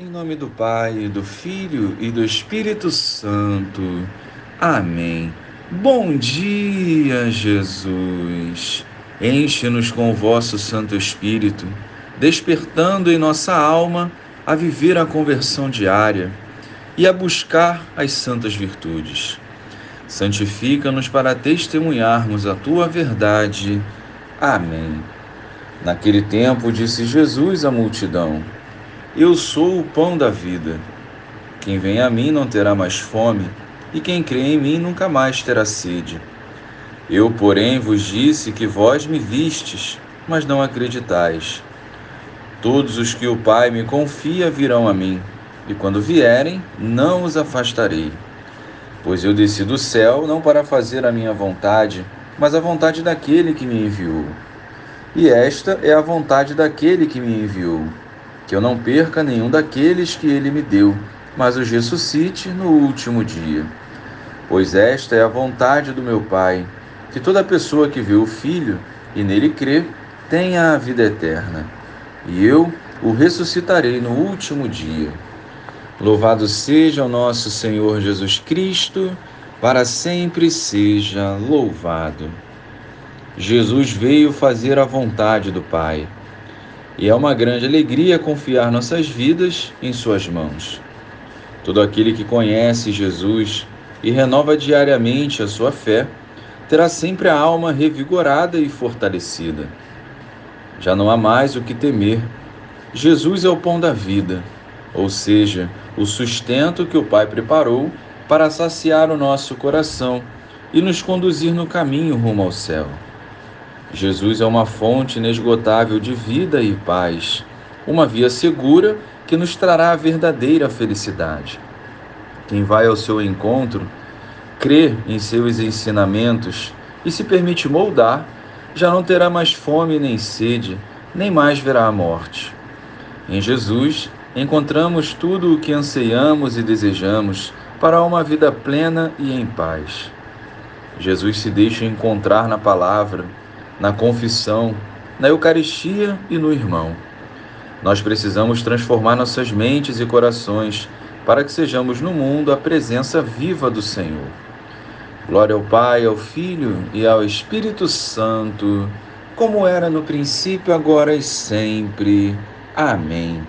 Em nome do Pai, do Filho e do Espírito Santo. Amém. Bom dia, Jesus. Enche-nos com o vosso Santo Espírito, despertando em nossa alma a viver a conversão diária e a buscar as santas virtudes. Santifica-nos para testemunharmos a tua verdade. Amém. Naquele tempo disse Jesus à multidão: eu sou o pão da vida. Quem vem a mim não terá mais fome, e quem crê em mim nunca mais terá sede. Eu, porém, vos disse que vós me vistes, mas não acreditais. Todos os que o Pai me confia virão a mim, e quando vierem, não os afastarei. Pois eu desci do céu não para fazer a minha vontade, mas a vontade daquele que me enviou. E esta é a vontade daquele que me enviou que eu não perca nenhum daqueles que ele me deu, mas os ressuscite no último dia. Pois esta é a vontade do meu Pai, que toda pessoa que vê o Filho e nele crê tenha a vida eterna, e eu o ressuscitarei no último dia. Louvado seja o nosso Senhor Jesus Cristo, para sempre seja louvado. Jesus veio fazer a vontade do Pai e é uma grande alegria confiar nossas vidas em Suas mãos. Todo aquele que conhece Jesus e renova diariamente a sua fé terá sempre a alma revigorada e fortalecida. Já não há mais o que temer. Jesus é o pão da vida, ou seja, o sustento que o Pai preparou para saciar o nosso coração e nos conduzir no caminho rumo ao céu. Jesus é uma fonte inesgotável de vida e paz, uma via segura que nos trará a verdadeira felicidade. Quem vai ao seu encontro, crê em seus ensinamentos e se permite moldar, já não terá mais fome nem sede, nem mais verá a morte. Em Jesus, encontramos tudo o que anseiamos e desejamos para uma vida plena e em paz. Jesus se deixa encontrar na palavra na confissão, na Eucaristia e no irmão. Nós precisamos transformar nossas mentes e corações para que sejamos no mundo a presença viva do Senhor. Glória ao Pai, ao Filho e ao Espírito Santo, como era no princípio, agora e sempre. Amém.